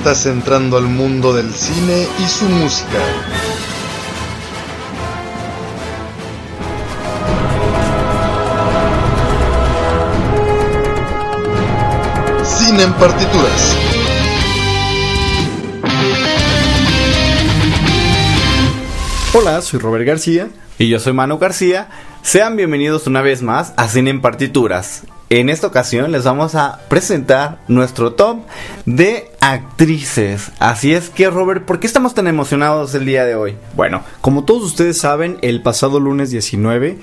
Estás entrando al mundo del cine y su música. Cine en partituras. Hola, soy Robert García. Y yo soy Manu García. Sean bienvenidos una vez más a Cine en Partituras. En esta ocasión les vamos a presentar nuestro top de actrices. Así es que, Robert, ¿por qué estamos tan emocionados el día de hoy? Bueno, como todos ustedes saben, el pasado lunes 19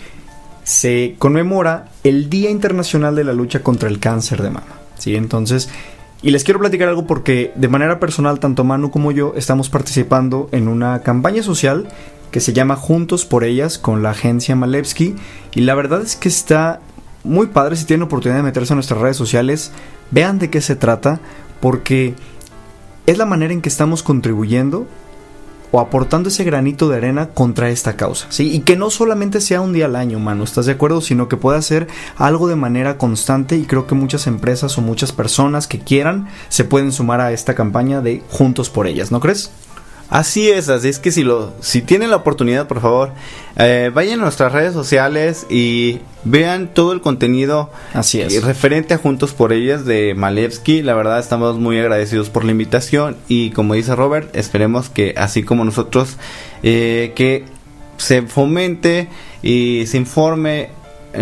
se conmemora el Día Internacional de la Lucha contra el Cáncer de Mama. ¿sí? Entonces, y les quiero platicar algo porque de manera personal, tanto Manu como yo estamos participando en una campaña social que se llama Juntos por Ellas con la agencia Malevsky. Y la verdad es que está muy padre si tienen oportunidad de meterse en nuestras redes sociales. Vean de qué se trata porque es la manera en que estamos contribuyendo o aportando ese granito de arena contra esta causa, ¿sí? Y que no solamente sea un día al año, mano, ¿estás de acuerdo? Sino que pueda ser algo de manera constante y creo que muchas empresas o muchas personas que quieran se pueden sumar a esta campaña de Juntos por Ellas, ¿no crees? Así es, así es que si lo, si tienen la oportunidad, por favor, eh, vayan a nuestras redes sociales y vean todo el contenido Así es. eh, referente a Juntos por Ellas de Malevsky. La verdad estamos muy agradecidos por la invitación y como dice Robert, esperemos que así como nosotros, eh, que se fomente y se informe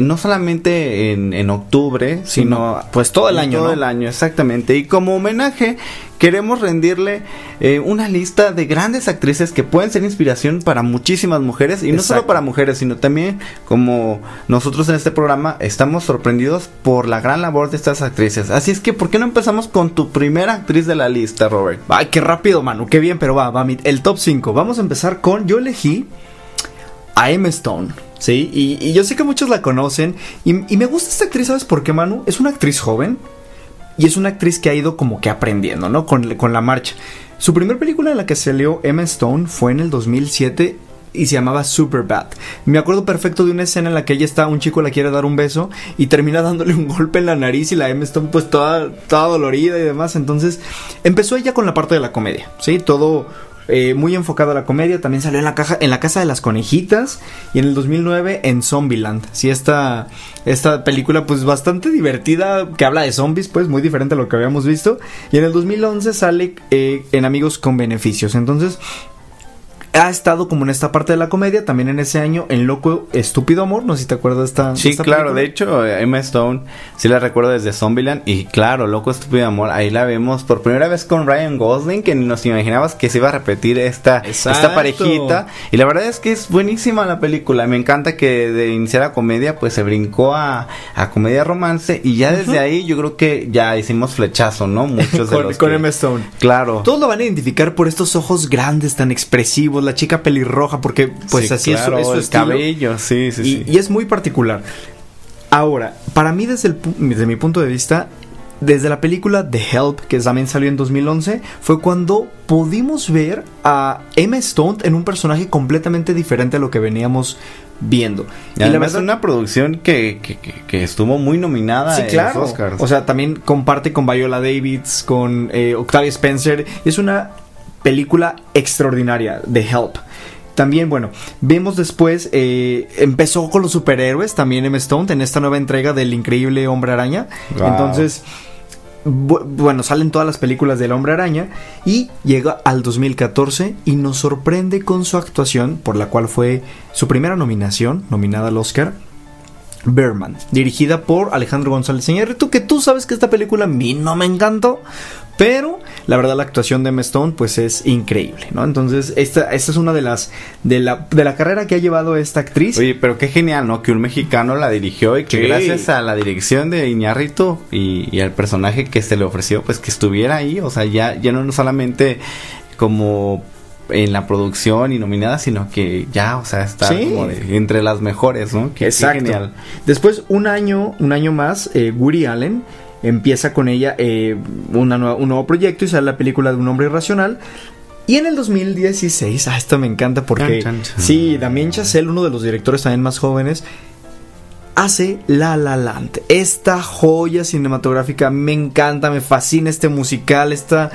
no solamente en, en octubre, sino pues todo el año, Todo ¿no? el año, exactamente. Y como homenaje, queremos rendirle eh, una lista de grandes actrices que pueden ser inspiración para muchísimas mujeres. Y no solo para mujeres, sino también como nosotros en este programa estamos sorprendidos por la gran labor de estas actrices. Así es que, ¿por qué no empezamos con tu primera actriz de la lista, Robert? Ay, qué rápido, Manu, qué bien, pero va, va, el top 5. Vamos a empezar con, yo elegí a Emma Stone, ¿sí? Y, yo sé que muchos la conocen, y, me gusta esta actriz, ¿sabes por qué, Manu? Es una actriz joven, y es una actriz que ha ido como que aprendiendo, ¿no? Con, con la marcha. Su primera película en la que salió Emma Stone fue en el 2007 y se llamaba Superbad. Me acuerdo perfecto de una escena en la que ella está, un chico la quiere dar un beso y termina dándole un golpe en la nariz y la Emma Stone pues toda, toda dolorida y demás. Entonces empezó ella con la parte de la comedia, ¿sí? Todo eh, muy enfocado a la comedia. También salió en la, caja, en la Casa de las Conejitas y en el 2009 en Zombieland. Sí, esta, esta película pues bastante divertida que habla de zombies, pues muy diferente a lo que habíamos visto. Y en el 2011 sale eh, en Amigos con Beneficios. Entonces ha estado como en esta parte de la comedia, también en ese año en Loco Estúpido Amor, no sé si te acuerdas de esta. Sí, esta claro, película. de hecho, eh, Emma Stone, sí la recuerdo desde Zombieland y claro, Loco Estúpido Amor, ahí la vemos por primera vez con Ryan Gosling, que ni nos imaginabas que se iba a repetir esta, esta parejita. Y la verdad es que es buenísima la película, me encanta que de iniciar a comedia, pues se brincó a, a comedia romance y ya desde ahí yo creo que ya hicimos flechazo, ¿no? Muchos de con, los con que- Emma Stone. Claro. Todos lo van a identificar por estos ojos grandes, tan expresivos, la chica pelirroja, porque pues Sí, así es su- claro, es su, el estilo. cabello, sí, sí, y, sí. y es muy particular. Ahora, para mí desde, el, pu- desde mi punto de vista, desde la película The Help, que también salió en 2011, fue cuando pudimos ver a Emma Stone en un personaje completamente diferente a lo que veníamos viendo. Y además es una producción que, que, que- que estuvo muy nominada Sí, en claro. los Oscars. O sea, también comparte con Viola Davis, con eh, Octavia Spencer. Es una película extraordinaria, The Help. También, bueno, vemos después, eh, empezó con los superhéroes, también Emma Stone, en esta nueva entrega del increíble Hombre Araña. Wow. Entonces, bu- bueno, salen todas las películas del Hombre Araña y llega al 2014 y nos sorprende con su actuación, por la cual fue su primera nominación, nominada al Oscar, Berman, dirigida por Alejandro González Iñárritu, que tú sabes que esta película a mí no me encantó, Pero la verdad la actuación de Emma Stone pues es increíble, ¿no? Entonces esta, esta es una de las de la, de la carrera que ha llevado esta actriz. Oye, pero qué genial, ¿no? Que un mexicano la dirigió y que Sí. gracias a la dirección de Iñárritu y, y al personaje que se le ofreció, pues que estuviera ahí, o sea, ya, ya no solamente como en la producción y nominada, sino que ya, o sea, está Sí. como de- entre las mejores, ¿no? Qué Exacto. genial. Después, un año, un año más, eh, Woody Allen empieza con ella eh, una nueva- un nuevo proyecto y sale la película de un hombre irracional. Y en el 2016, ah, esto me encanta porque Chan, chan, chan. sí, Damien Chazelle, uno de los directores también más jóvenes, hace La La Land. Esta joya cinematográfica me encanta, me fascina este musical, esta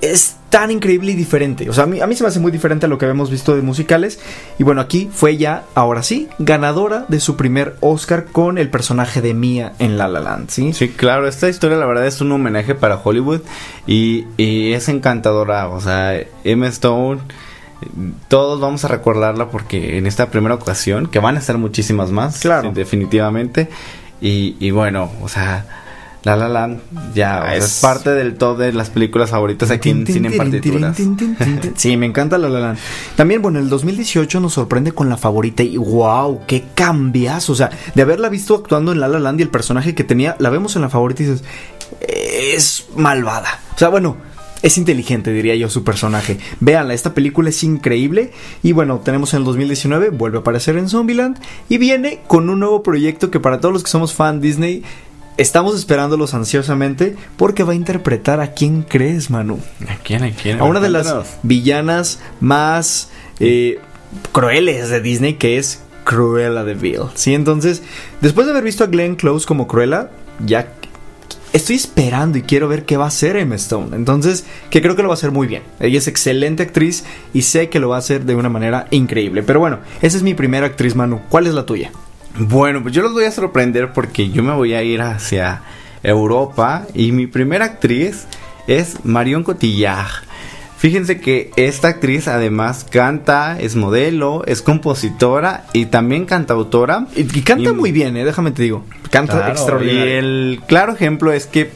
es tan increíble y diferente. O sea, a mí, a mí se me hace muy diferente a lo que habíamos visto de musicales. Y bueno, aquí fue ya, ahora sí, ganadora de su primer Oscar con el personaje de Mia en La La Land, ¿sí? Sí, claro, esta historia la verdad es un homenaje para Hollywood y, y es encantadora, o sea, Emma Stone, todos vamos a recordarla porque en esta primera ocasión, que van a ser muchísimas más, Claro. sí, definitivamente, y, y bueno, o sea, La La Land ya o sea, es... Es- parte del top de las películas favoritas aquí en Cine Partituras. Sí, me encanta La La Land. También, bueno, el 2018 nos sorprende con la favorita y wow, qué cambias. O sea, de haberla visto actuando en La La Land y el personaje que tenía, la vemos en la favorita y dices, es malvada. O sea, bueno, es inteligente, diría yo, su personaje. Véanla, esta película es increíble. Y bueno, tenemos en el 2019, vuelve a aparecer en Zombieland. Y viene con un nuevo proyecto que para todos los que somos fan Disney, estamos esperándolos ansiosamente. Porque va a interpretar a quién crees, Manu. ¿A quién? ¿A quién? A una de las villanas más eh, crueles de Disney, que es Cruella de Vil. Sí, entonces, después de haber visto a Glenn Close como Cruella, ya estoy esperando y quiero ver qué va a hacer Emma Stone. Entonces, que creo que lo va a hacer muy bien. Ella es excelente actriz y sé que lo va a hacer de una manera increíble. Pero bueno, esa es mi primera actriz, Manu. ¿Cuál es la tuya? Bueno, pues yo los voy a sorprender porque yo me voy a ir hacia Europa y mi primera actriz es Marion Cotillard. Fíjense que esta actriz además canta, es modelo, es compositora y también cantautora. Y, y canta Y- muy bien, eh, déjame te digo. Canta Claro, extraordinario. Y el claro ejemplo es que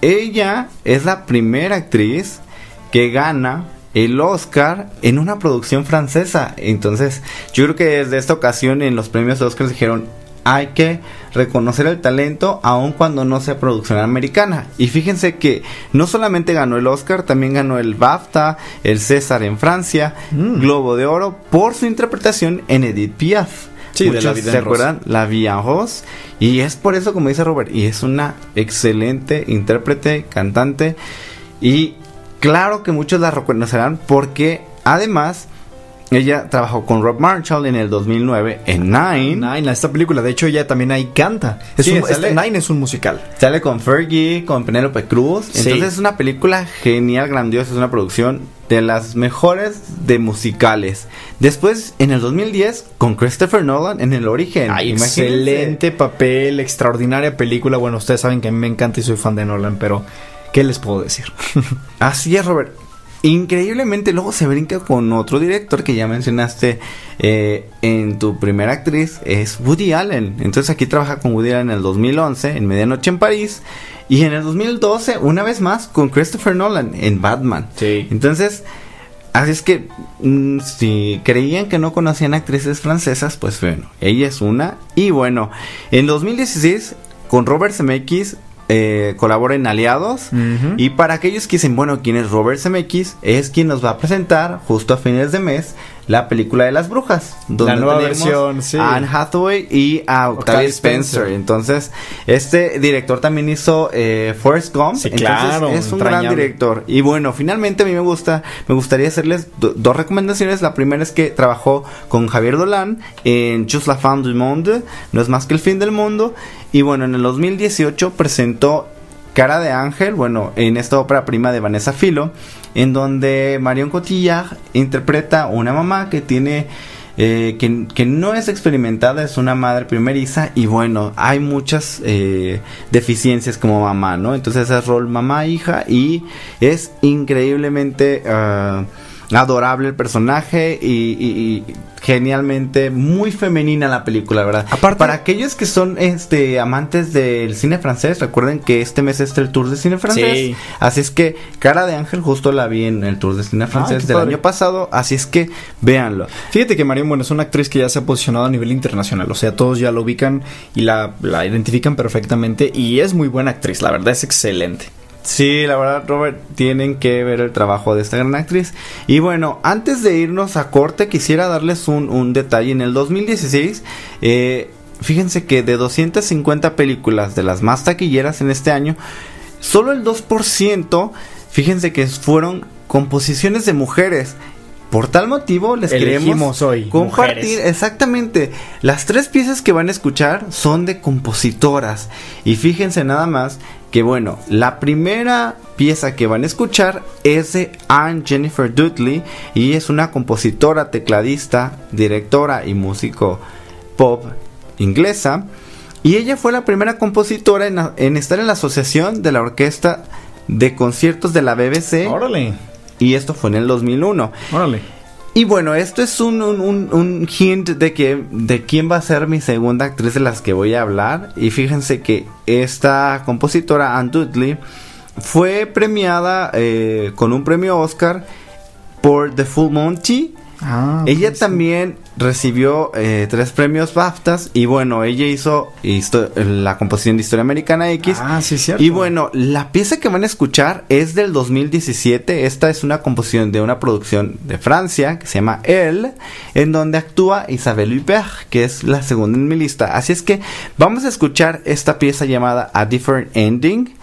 ella es la primera actriz que gana el Oscar en una producción francesa. Entonces, yo creo que desde esta ocasión en los premios Oscar dijeron, hay que reconocer el talento aun cuando no sea producción americana. Y fíjense que no solamente ganó el Oscar, también ganó el BAFTA, el César en Francia, Mm. Globo de Oro por su interpretación en Edith Piaf. Sí, de Muchos La Vida ¿Se acuerdan? La en Rose. Y es por eso, como dice Robert, y es una excelente intérprete, cantante. Y claro que muchos la reconocerán porque además ella trabajó con Rob Marshall en el 2009 en Nine. Nine, esta película, de hecho ella también ahí canta. Es Sí, un- sale- este Nine es un musical. Sale con Fergie, con Penélope Cruz. Sí. Entonces es una película genial, grandiosa. Es una producción de las mejores de musicales. Después, en el 2010, con Christopher Nolan en El Origen. Ay, Imagínense. excelente papel, extraordinaria película. Bueno, ustedes saben que a mí me encanta y soy fan de Nolan, pero ¿qué les puedo decir? Así es, Robert. Increíblemente luego se brinca con otro director que ya mencionaste eh, en tu primera actriz, es Woody Allen. Entonces aquí trabaja con Woody Allen en el 2011, en Medianoche en París, y en el 2012, una vez más, con Christopher Nolan en Batman. Sí. Entonces, así es que mm, si creían que no conocían actrices francesas, pues bueno, ella es una. Y bueno, en 2016, con Robert Zemeckis, eh, colabora en Aliados. Y para aquellos que dicen, bueno, ¿quién es Robert Zemeckis? Es quien nos va a presentar justo a fines de mes la película de las brujas. La nueva versión, sí. A Anne Hathaway y a Octavia, Octavia Spencer. Spencer. Entonces, este director también hizo eh, Forrest Gump. Sí, Entonces, claro, es un gran director. Y bueno, finalmente a mí me gusta, me gustaría hacerles do- dos recomendaciones. La primera es que trabajó con Javier Dolan en Just la fin du monde, no es más que el fin del mundo. Y bueno, en el 2018 presentó Cara de Ángel, bueno, en esta ópera prima de Vanessa Filo, en donde Marion Cotillard interpreta una mamá que tiene eh, que, que no es experimentada, es una madre primeriza y bueno, hay muchas eh, deficiencias como mamá, ¿no? Entonces es rol mamá, hija y es increíblemente ah, adorable el personaje y, y- y genialmente muy femenina la película, ¿verdad? Aparte- para aquellos que son este amantes del cine francés, recuerden que este mes es el tour de cine francés. Sí. Así es que Cara de Ángel justo la vi en el tour de cine francés del padre. año pasado, así es que véanlo. Fíjate que Marion, bueno, es una actriz que ya se ha posicionado a nivel internacional. O sea, todos ya la ubican y la, la identifican perfectamente. Y es muy buena actriz, la verdad es excelente. Sí, la verdad, Robert, tienen que ver el trabajo de esta gran actriz. Y bueno, antes de irnos a corte, quisiera darles un, un detalle. En el 2016, eh, fíjense que de 250 películas de las más taquilleras en este año, solo el 2%, fíjense que fueron composiciones de mujeres. Por tal motivo les queremos Elegimos hoy compartir mujeres. exactamente las tres piezas que van a escuchar son de compositoras y fíjense nada más que bueno la primera pieza que van a escuchar es de Anne Jennifer Dudley y es una compositora tecladista directora y músico pop inglesa. Y ella fue la primera compositora en, en estar en la asociación de la orquesta de conciertos de la BBC Órale, y esto fue en el 2001 órale. Y bueno, esto es un, un, un- un hint de que de quién va a ser mi segunda actriz de las que voy a hablar. Y fíjense que esta compositora, Anne Dudley, fue premiada eh, con un premio Oscar por The Full Monty. Ah, Ella pues, también recibió eh, tres premios BAFTAs y bueno, ella hizo la composición de Historia Americana X. Ah, sí, cierto. Y bueno, la pieza que van a escuchar es del 2017. Esta es una composición de una producción de Francia que se llama Elle, en donde actúa Isabelle Huppert, que es la segunda en mi lista. Así es que vamos a escuchar esta pieza llamada A Different Ending.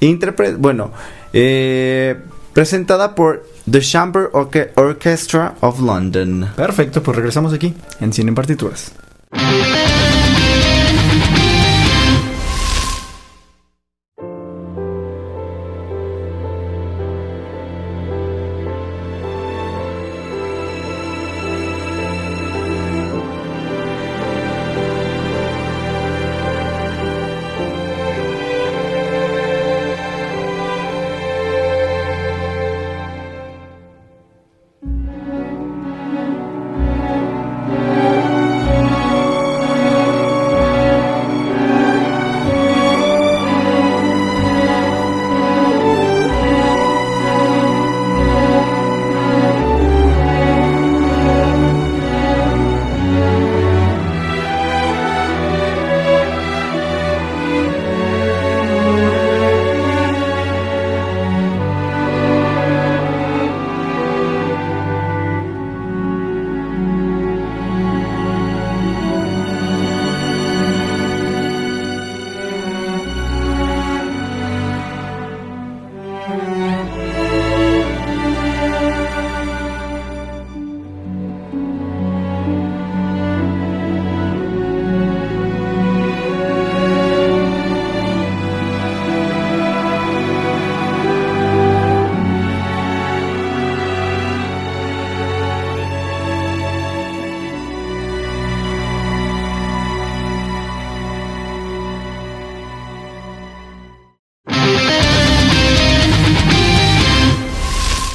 Interpre bueno, eh, presentada por The Chamber Orche- Orchestra of London. Perfecto, pues regresamos aquí en Cine en Partituras.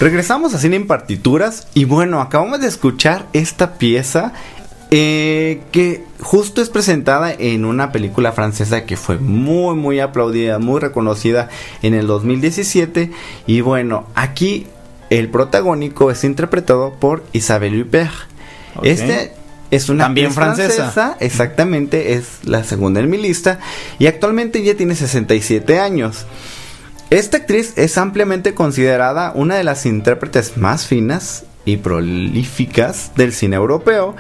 Regresamos a Cine en Partituras y bueno, acabamos de escuchar esta pieza eh, que justo es presentada en una película francesa que fue muy muy aplaudida, muy reconocida en el 2017 y bueno, aquí el protagónico es interpretado por Isabelle Huppert. Ok. Este es una También actriz francesa. exactamente, es la segunda en mi lista y actualmente ya tiene 67 años. Esta actriz es ampliamente considerada una de las intérpretes más finas y prolíficas del cine europeo,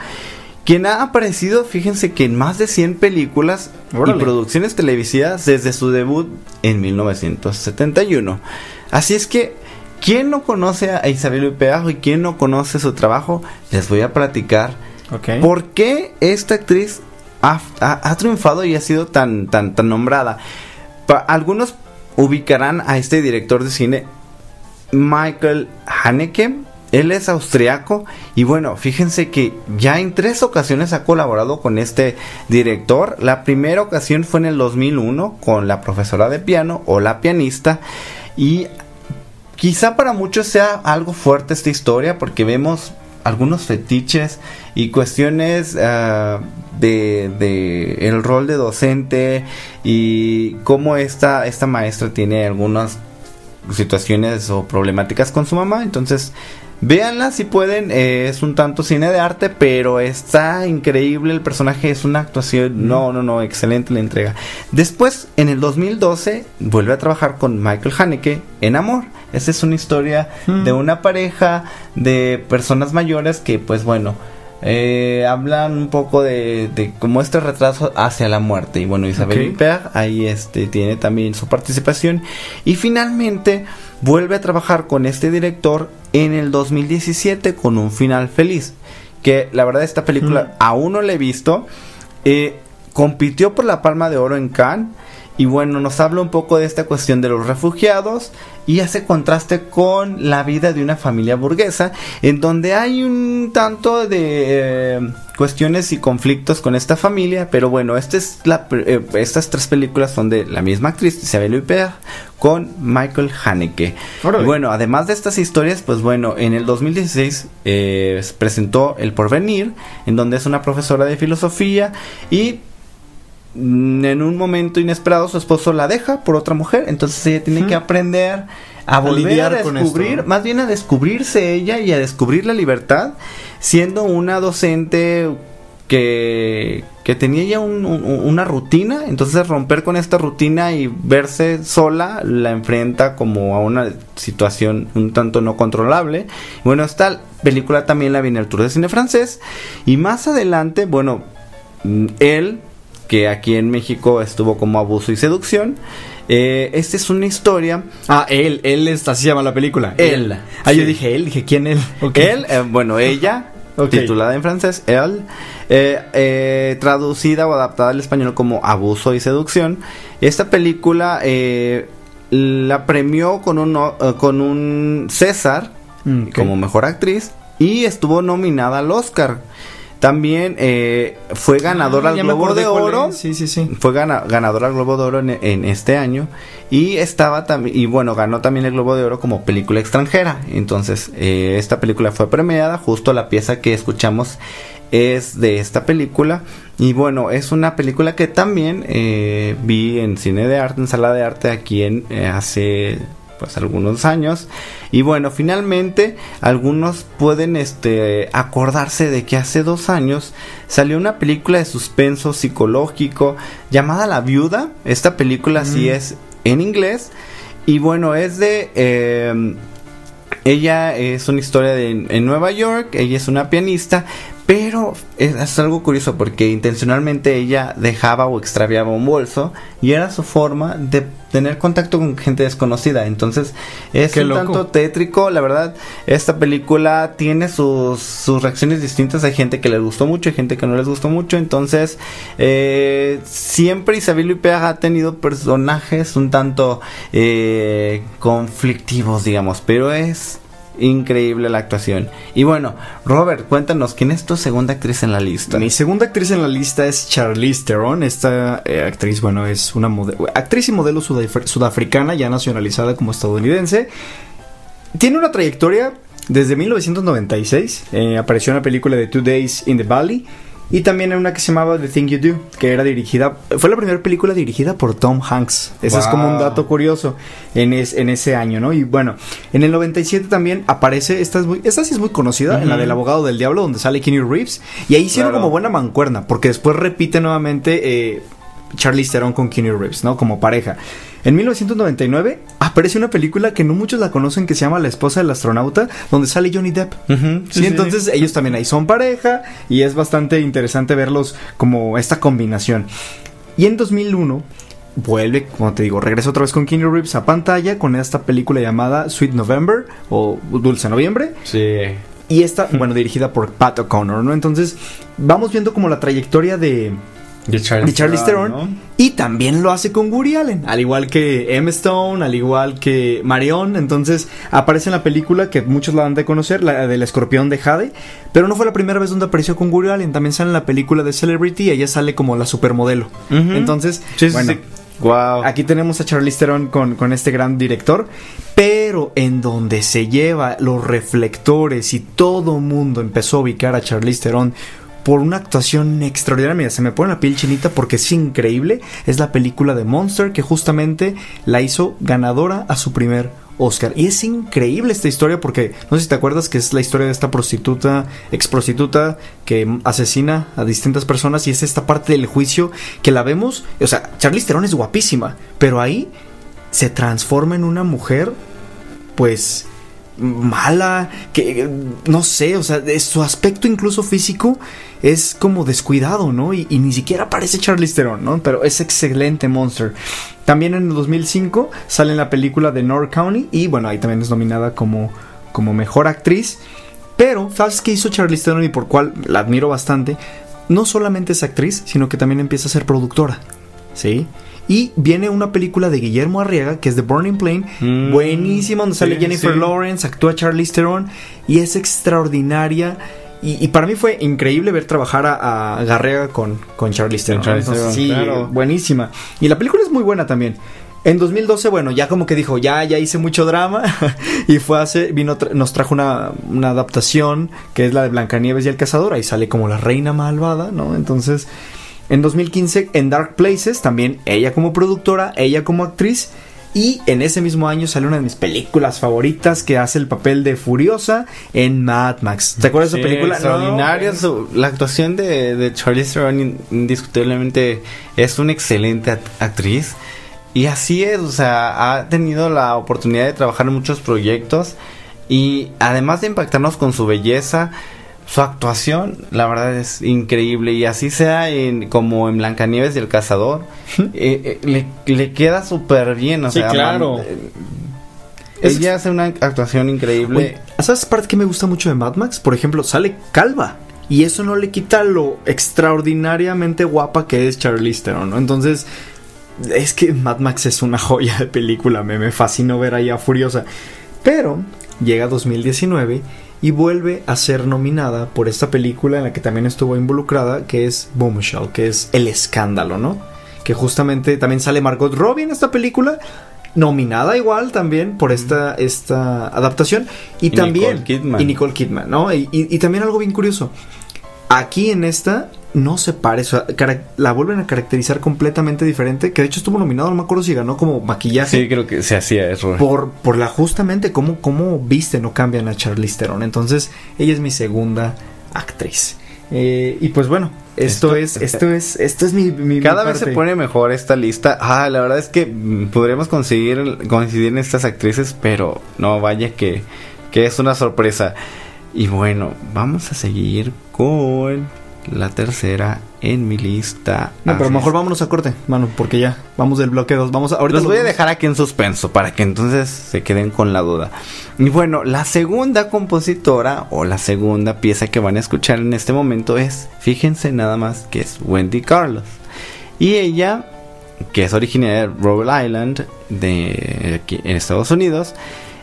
quien ha aparecido, fíjense que en más de 100 películas Órale. y producciones televisivas desde su debut en 1971. Así es que, ¿quién no conoce a Isabel Huppert y quién no conoce su trabajo? Les voy a platicar. ¿Por qué esta actriz ha, ha- ha triunfado y ha sido tan, tan, tan nombrada? Pa- algunos ubicarán a este director de cine, Michael Haneke. Él es austriaco y bueno, fíjense que ya en tres ocasiones ha colaborado con este director. La primera ocasión fue en el 2001 con la profesora de piano o la pianista y quizá para muchos sea algo fuerte esta historia porque vemos algunos fetiches y cuestiones de, de el rol de docente y cómo esta, esta maestra tiene algunas situaciones o problemáticas con su mamá. Entonces, véanla si pueden. eh, es un tanto cine de arte, pero está increíble. El personaje es una actuación. No, no, no, excelente la entrega. Después, en el 2012, vuelve a trabajar con Michael Haneke en Amor. Esta es una historia de una pareja de personas mayores que, pues bueno. eh, hablan un poco de, de como este retraso hacia la muerte. Y bueno Isabel Ok. Huppert ahí este tiene también su participación. Y finalmente vuelve a trabajar con este director en el 2017 con un final feliz. Que la verdad esta película aún no la he visto. Eh, compitió por la Palma de Oro en Cannes y bueno, nos habla un poco de esta cuestión de los refugiados y hace contraste con la vida de una familia burguesa, en donde hay un tanto de eh, cuestiones y conflictos con esta familia, pero bueno, esta es la, eh, estas tres películas son de la misma actriz, Isabelle Huppert, con Michael Haneke. Y bueno, además de estas historias, pues bueno, en el 2016 eh, se presentó El Porvenir, en donde es una profesora de filosofía y en un momento inesperado su esposo la deja por otra mujer, entonces ella tiene que aprender a A volver lidiar a con descubrir, esto, ¿no? más bien a descubrirse ella y a descubrir la libertad, siendo una docente que, que tenía ya un- un- una rutina, entonces romper con esta rutina y verse sola la enfrenta como a una situación un tanto no controlable. Bueno, esta película también la vi en el Tour de Cine Francés y más adelante, bueno, mm, él, que aquí en México estuvo como abuso y seducción, eh, esta es una historia Ah, él, él es, así se llama la película. Él. Ah, yo dije él, dije quién él. Ok. Él, eh, bueno, ella, titulada en francés, él, eh, eh, traducida o adaptada al español como Abuso y Seducción. Esta película la premió con un, con un César Mm, como mejor actriz y estuvo nominada al Oscar. También eh, fue ganadora Ah, al Globo de Oro. Sí, sí, sí. Fue gana- ganadora al Globo de Oro en, en este año y estaba también y bueno ganó también el Globo de Oro como película extranjera. Entonces eh, esta película fue premiada. Justo la pieza que escuchamos es de esta película y bueno es una película que también eh, vi en cine de arte, en sala de arte aquí en eh, hace pues algunos años. Y bueno finalmente algunos pueden este acordarse de que hace dos años salió una película de suspenso psicológico llamada La Viuda. Esta película sí es en inglés. Y bueno es de eh, ella es una historia de en Nueva York, ella es una pianista, pero es, es algo curioso porque intencionalmente ella dejaba o extraviaba un bolso y era su forma de tener contacto con gente desconocida. Entonces es Qué un loco. tanto tétrico, la verdad. Esta película tiene sus, sus reacciones distintas. Hay gente que les gustó mucho, hay gente que no les gustó mucho. Entonces, eh, siempre Isabel Huppert ha tenido personajes un tanto eh, conflictivos, digamos, pero es increíble la actuación. Y bueno, Robert, cuéntanos, ¿quién es tu segunda actriz en la lista? Mi segunda actriz en la lista es Charlize Theron. Esta eh, actriz, bueno, es una actriz y modelo sudaf- sudafricana, ya nacionalizada como estadounidense. Tiene una trayectoria desde 1996. eh, apareció en la película de Two Days in the Valley. Y también en una que se llamaba The Thing You Do, que era dirigida, fue la primera película dirigida por Tom Hanks. Ese es como un dato curioso en, es- en ese año, ¿no? Y bueno, en el 97 también aparece, esta, es muy, esta sí es muy conocida, en la del abogado del diablo, donde sale Keanu Reeves. Y ahí hicieron Claro. como buena mancuerna, porque después repite nuevamente eh, Charlize Theron con Keanu Reeves, ¿no? Como pareja. En 1999 aparece una película que no muchos la conocen que se llama La esposa del astronauta, donde sale Johnny Depp. Ujú, Sí, entonces ellos también ahí son pareja y es bastante interesante verlos como esta combinación. Y en 2001 vuelve, como te digo, regresa otra vez con Keanu Reeves a pantalla con esta película llamada Sweet November o Dulce Noviembre. Sí. Y esta, bueno, dirigida por Pat O'Connor, ¿no? Entonces, vamos viendo como la trayectoria de, De Charlize, de Charlize Theron. ¿no? Y también lo hace con Woody Allen. Al igual que Emma Stone, al igual que Marion. Entonces, aparece en la película que muchos la han de conocer, la del escorpión de Jade. Pero no fue la primera vez donde apareció con Woody Allen. También sale en la película de Celebrity y ella sale como la supermodelo. Entonces, sí, bueno, sí. Wow. Aquí tenemos a Charlize Theron con, con este gran director, pero en donde se lleva los reflectores y todo mundo empezó a ubicar a Charlize Theron por una actuación extraordinaria. Mira, se me pone la piel chinita porque es increíble. Es la película de Monster que justamente la hizo ganadora a su primer Oscar. Y es increíble esta historia porque no sé si te acuerdas que es la historia de esta prostituta, ex prostituta que asesina a distintas personas y es esta parte del juicio que la vemos. O sea, Charlize Theron es guapísima, pero ahí se transforma en una mujer, pues mala, que no sé, o sea, de su aspecto incluso físico es como descuidado, ¿no? Y, y ni siquiera parece Charlize Theron, ¿no? Pero es excelente Monster. También en el 2005 sale en la película de North County y bueno, ahí también es nominada como, como mejor actriz. Pero, ¿sabes qué hizo Charlize Theron y por cual la admiro bastante? No solamente es actriz, sino que también empieza a ser productora, ¿sí? Y viene una película de Guillermo Arriaga, que es The Burning Plane, Mm, buenísima, donde sale Jennifer sí. Lawrence, actúa Charlize Theron y es extraordinaria. Y, y para mí fue increíble ver trabajar a, a Garrega con, con Theron. Entonces, Theron, sí, claro. buenísima. Y la película es muy buena también. En 2012, bueno, ya como que dijo, ya, ya hice mucho drama. y fue hace, vino, tra- nos trajo una, una adaptación que es la de Blancanieves y el Cazador. Ahí sale como la reina malvada, ¿no? Entonces, en 2015, en Dark Places, también ella como productora, ella como actriz. Y en ese mismo año sale una de mis películas favoritas que hace el papel de Furiosa en Mad Max. ¿Te acuerdas de esa película? Extraordinaria. No, su- la actuación de, de Charlize Theron in- indiscutiblemente es una excelente act- actriz. Y así es, o sea, ha tenido la oportunidad de trabajar en muchos proyectos. Y además de impactarnos con su belleza, su actuación, la verdad es increíble. Y así sea en, como en Blancanieves y el Cazador, eh, eh, le, le queda súper bien. O Sí, sea, claro. man- eh, ella hace una actuación increíble. Oye, ¿Sabes parte que me gusta mucho de Mad Max? Por ejemplo, sale calva. Y eso no le quita lo extraordinariamente guapa que es Charlize Theron, ¿no? Entonces, es que Mad Max es una joya de película. Me, me fascinó ver ahí a Furiosa. Pero llega 2019 y vuelve a ser nominada por esta película en la que también estuvo involucrada, que es Bombshell, que es El Escándalo, ¿no? Que justamente también sale Margot Robbie en esta película, nominada igual también por esta, esta adaptación. Y, Y también... Nicole Kidman. Y Nicole Kidman, ¿no? Y, y- y también algo bien curioso. Aquí en esta no se parece, o sea, cara- la vuelven a caracterizar completamente diferente, que de hecho estuvo nominado, no me acuerdo si ganó como maquillaje. Sí, creo que se hacía eso. Por, por la justamente cómo, cómo visten o cambian a Charlize Theron. Entonces, ella es mi segunda actriz. Eh, y pues bueno, esto, Esto- es, esto es, esto es mi, mi- mi Cada vez se pone mejor esta lista. Ah, la verdad es que mm, podremos conseguir coincidir en estas actrices, pero no vaya que, que es una sorpresa. Y bueno, vamos a seguir con la tercera en mi lista. No, pero mejor vámonos a corte, mano, porque ya vamos del bloque 2. Vamos a, ahorita Los voy a dejar aquí en suspenso para que entonces se queden con la duda. Y bueno, la segunda compositora o la segunda pieza que van a escuchar en este momento es, fíjense nada más que es Wendy Carlos. Y ella, que es originaria de Rhode Island, de aquí en Estados Unidos,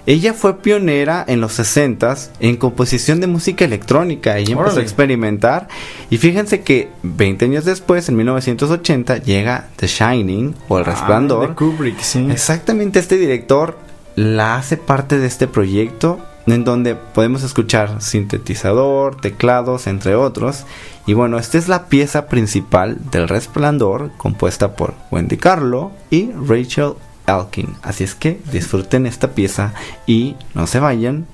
ella fue pionera en los 60s en composición de música electrónica. Ella empezó a experimentar. Y fíjense que 20 años después, en 1980, llega The Shining o El Ah, Resplandor. de Kubrick, sí. Exactamente, este director la hace parte de este proyecto en donde podemos escuchar sintetizador, teclados, entre otros. Y bueno, esta es la pieza principal del Resplandor, compuesta por Wendy Carlo y Rachel Elkin. Así es que disfruten esta pieza y no se vayan.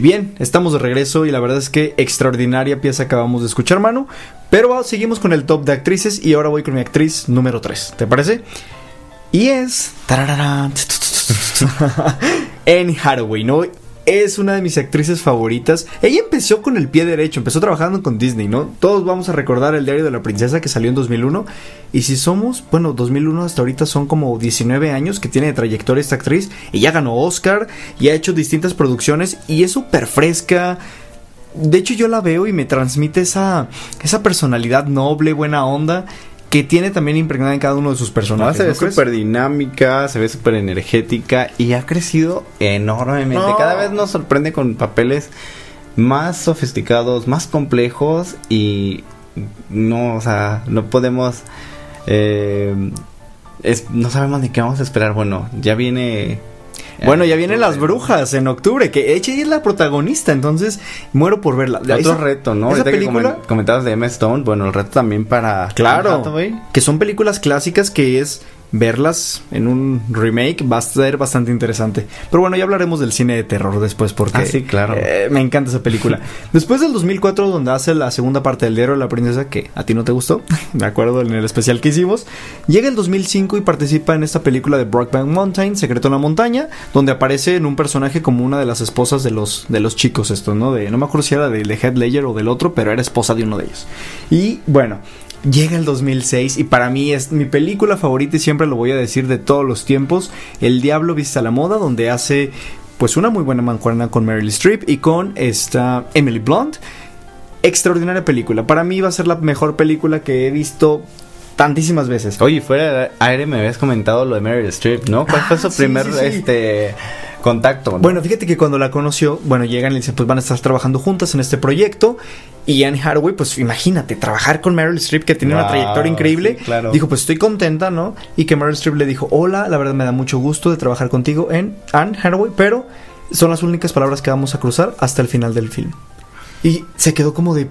Bien, estamos de regreso y la verdad es que extraordinaria pieza acabamos de escuchar, Manu. Pero seguimos con el top de actrices y ahora voy con mi actriz número 3. ¿Te parece? Y es... Anne Hathaway, ¿no? Es una de mis actrices favoritas. Ella empezó con el pie derecho, empezó trabajando con Disney, ¿no? Todos vamos a recordar el diario de la princesa que salió en 2001. Y si somos, bueno, 2001 hasta ahorita son como 19 años que tiene de trayectoria esta actriz. Ella ganó Oscar y ha hecho distintas producciones y es súper fresca. De hecho yo la veo y me transmite esa, esa personalidad noble, buena onda que tiene también impregnada en cada uno de sus No, personajes. se ve súper dinámica, se ve súper energética y ha crecido enormemente. No. Cada vez nos sorprende con papeles más sofisticados, más complejos y no, o sea, no podemos... eh, es- no sabemos ni qué vamos a esperar. Bueno, ya viene... Bueno, ya vienen las brujas en octubre, que ella es la protagonista, entonces muero por verla. Otro Esa- reto, ¿no? Esa que película, comen- comentabas de Emma Stone, bueno, el reto también para... Claro, que son películas clásicas que es verlas en un remake va a ser bastante interesante. Pero bueno, ya hablaremos del cine de terror después porque Ah, sí, claro. eh, me encanta esa película. después del 2004 donde hace la segunda parte del diario de la princesa que a ti no te gustó, de acuerdo en el especial que hicimos, llega el 2005 y participa en esta película de Brokeback Mountain, Secreto en la montaña, donde aparece en un personaje como una de las esposas de los de los chicos estos, ¿no? De no me acuerdo si era de, de Heath Ledger o del otro, pero era esposa de uno de ellos. Y bueno, Llega el 2006 y para mí es mi película favorita y siempre lo voy a decir de todos los tiempos, El Diablo Viste a la Moda, donde hace pues una muy buena mancuerna con Meryl Streep y con esta Emily Blunt. Extraordinaria película. Para mí va a ser la mejor película que he visto tantísimas veces. Oye, fuera de aire me habías comentado lo de Meryl Streep, ¿no? ¿Cuál fue Ah, su sí, primer sí, sí. este contacto? no? Bueno, fíjate que cuando la conoció, bueno, llegan y le dicen, pues van a estar trabajando juntas en este proyecto. Y Anne Hathaway, pues imagínate, trabajar con Meryl Streep, que tiene una trayectoria increíble. sí, claro. Dijo, pues estoy contenta, ¿no? Y que Meryl Streep le dijo, hola, la verdad me da mucho gusto de trabajar contigo en Anne Hathaway, pero son las únicas palabras que vamos a cruzar hasta el final del film. Y se quedó como de,